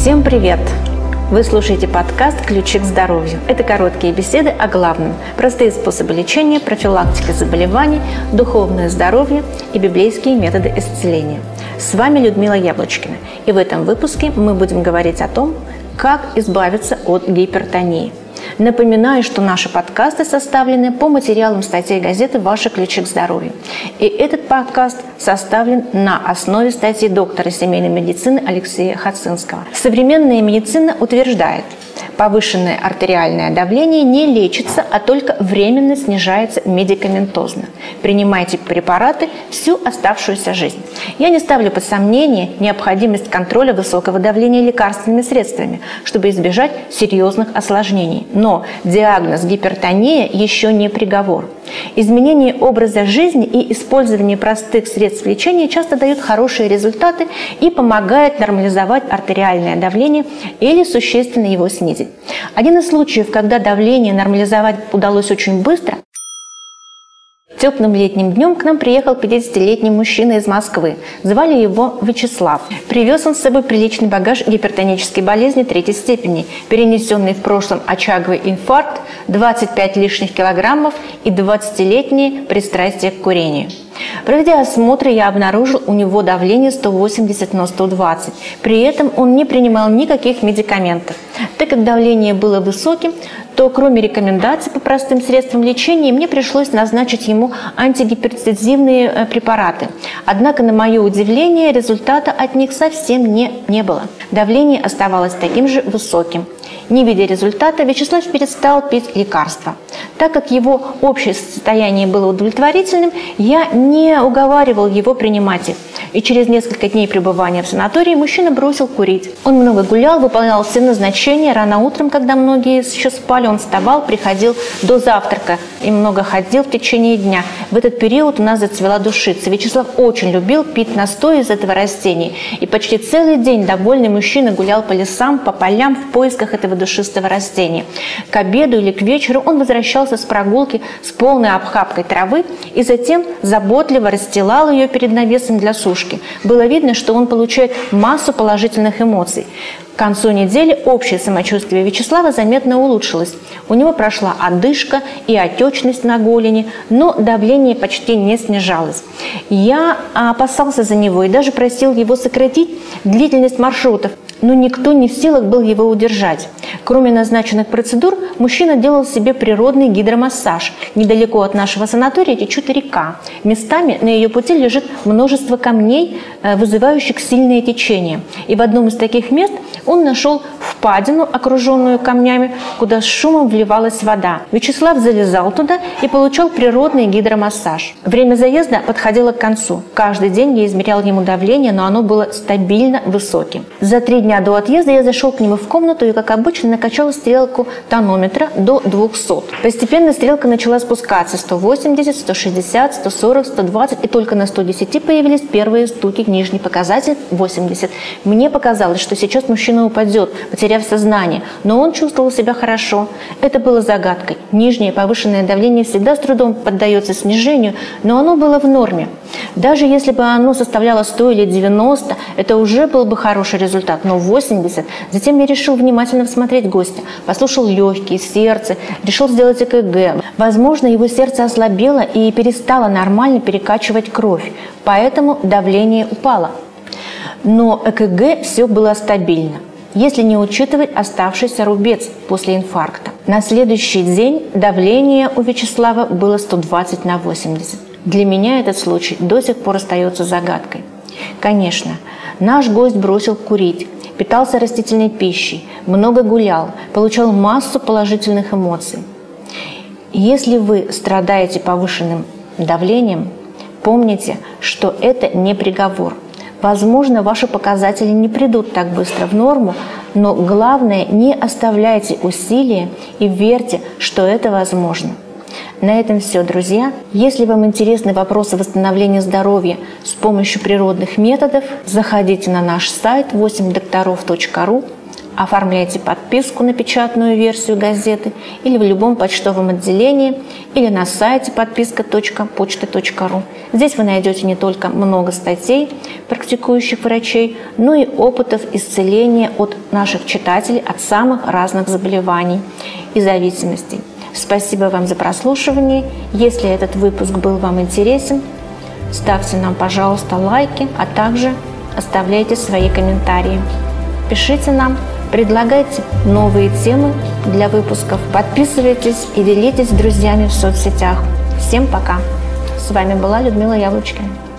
Всем привет! Вы слушаете подкаст «Ключи к здоровью». Это короткие беседы о главном, простые способы лечения, профилактика заболеваний, духовное здоровье и библейские методы исцеления. С вами Людмила Яблочкина, и в этом выпуске мы будем говорить о том, как избавиться от гипертонии – Напоминаю, что наши подкасты составлены по материалам статей газеты «Ваши ключи к здоровью». И этот подкаст составлен на основе статьи доктора семейной медицины Алексея Хацинского. Современная медицина утверждает – повышенное артериальное давление не лечится, а только временно снижается медикаментозно. Принимайте препараты всю оставшуюся жизнь. Я не ставлю под сомнение необходимость контроля высокого давления лекарственными средствами, чтобы избежать серьезных осложнений. Но диагноз гипертония еще не приговор. Изменение образа жизни и использование простых средств лечения часто дают хорошие результаты и помогают нормализовать артериальное давление или существенно его снизить. Один из случаев, когда давление нормализовать удалось очень быстро, Теплым летним днем к нам приехал 50-летний мужчина из Москвы. Звали его Вячеслав. Привез он с собой приличный багаж гипертонической болезни третьей степени, перенесенный в прошлом очаговый инфаркт, 25 лишних килограммов и 20-летнее пристрастие к курению. Проведя осмотр, я обнаружил у него давление 180 на 120. При этом он не принимал никаких медикаментов. Так как давление было высоким, то кроме рекомендаций по простым средствам лечения, мне пришлось назначить ему антигипертензивные э, препараты. Однако, на мое удивление, результата от них совсем не, не было. Давление оставалось таким же высоким. Не видя результата, Вячеслав перестал пить лекарства. Так как его общее состояние было удовлетворительным, я не уговаривал его принимать их. И через несколько дней пребывания в санатории мужчина бросил курить. Он много гулял, выполнял все назначения. Рано утром, когда многие еще спали, он вставал, приходил до завтрака и много ходил в течение дня. В этот период у нас зацвела душица. Вячеслав очень любил пить настой из этого растения. И почти целый день довольный мужчина гулял по лесам, по полям в поисках этого душистого растения. К обеду или к вечеру он возвращался с прогулки с полной обхапкой травы и затем заботливо расстилал ее перед навесом для сушки. Было видно, что он получает массу положительных эмоций. К концу недели общее самочувствие Вячеслава заметно улучшилось. У него прошла одышка и отечность на голени, но давление почти не снижалось. Я опасался за него и даже просил его сократить длительность маршрутов, но никто не в силах был его удержать. Кроме назначенных процедур, мужчина делал себе природный гидромассаж. Недалеко от нашего санатория течет река. Местами на ее пути лежит множество камней, э, вызывающих сильное течение. И в одном из таких мест он нашел впадину, окруженную камнями, куда с шумом вливалась вода. Вячеслав залезал туда и получал природный гидромассаж. Время заезда подходило к концу. Каждый день я измерял ему давление, но оно было стабильно высоким. За три дня до отъезда я зашел к нему в комнату и, как обычно, накачал стрелку тонометра до 200. Постепенно стрелка начала спускаться 180, 160, 140, 120 и только на 110 появились первые стуки, нижний показатель 80. Мне показалось, что сейчас мужчина упадет, потеряв сознание, но он чувствовал себя хорошо. Это было загадкой. Нижнее повышенное давление всегда с трудом поддается снижению, но оно было в норме. Даже если бы оно составляло 100 или 90, это уже был бы хороший результат, но 80. Затем я решил внимательно всмотреть гостя, послушал легкие, сердце, решил сделать ЭКГ. Возможно, его сердце ослабело и перестало нормально перекачивать кровь, поэтому давление упало. Но ЭКГ все было стабильно если не учитывать оставшийся рубец после инфаркта. На следующий день давление у Вячеслава было 120 на 80. Для меня этот случай до сих пор остается загадкой. Конечно, наш гость бросил курить, питался растительной пищей, много гулял, получал массу положительных эмоций. Если вы страдаете повышенным давлением, помните, что это не приговор. Возможно, ваши показатели не придут так быстро в норму, но главное, не оставляйте усилия и верьте, что это возможно. На этом все, друзья. Если вам интересны вопросы восстановления здоровья с помощью природных методов, заходите на наш сайт 8докторов.ру. оформляйте подписку на печатную версию газеты или в любом почтовом отделении, или на сайте подписка.почта.ру. Здесь вы найдете не только много статей практикующих врачей, но и опытов исцеления от наших читателей от самых разных заболеваний и зависимостей. Спасибо вам за прослушивание. Если этот выпуск был вам интересен, ставьте нам, пожалуйста, лайки, а также оставляйте свои комментарии. Пишите нам, предлагайте новые темы для выпусков, подписывайтесь и делитесь с друзьями в соцсетях. Всем пока! С вами была Людмила Яблочкина.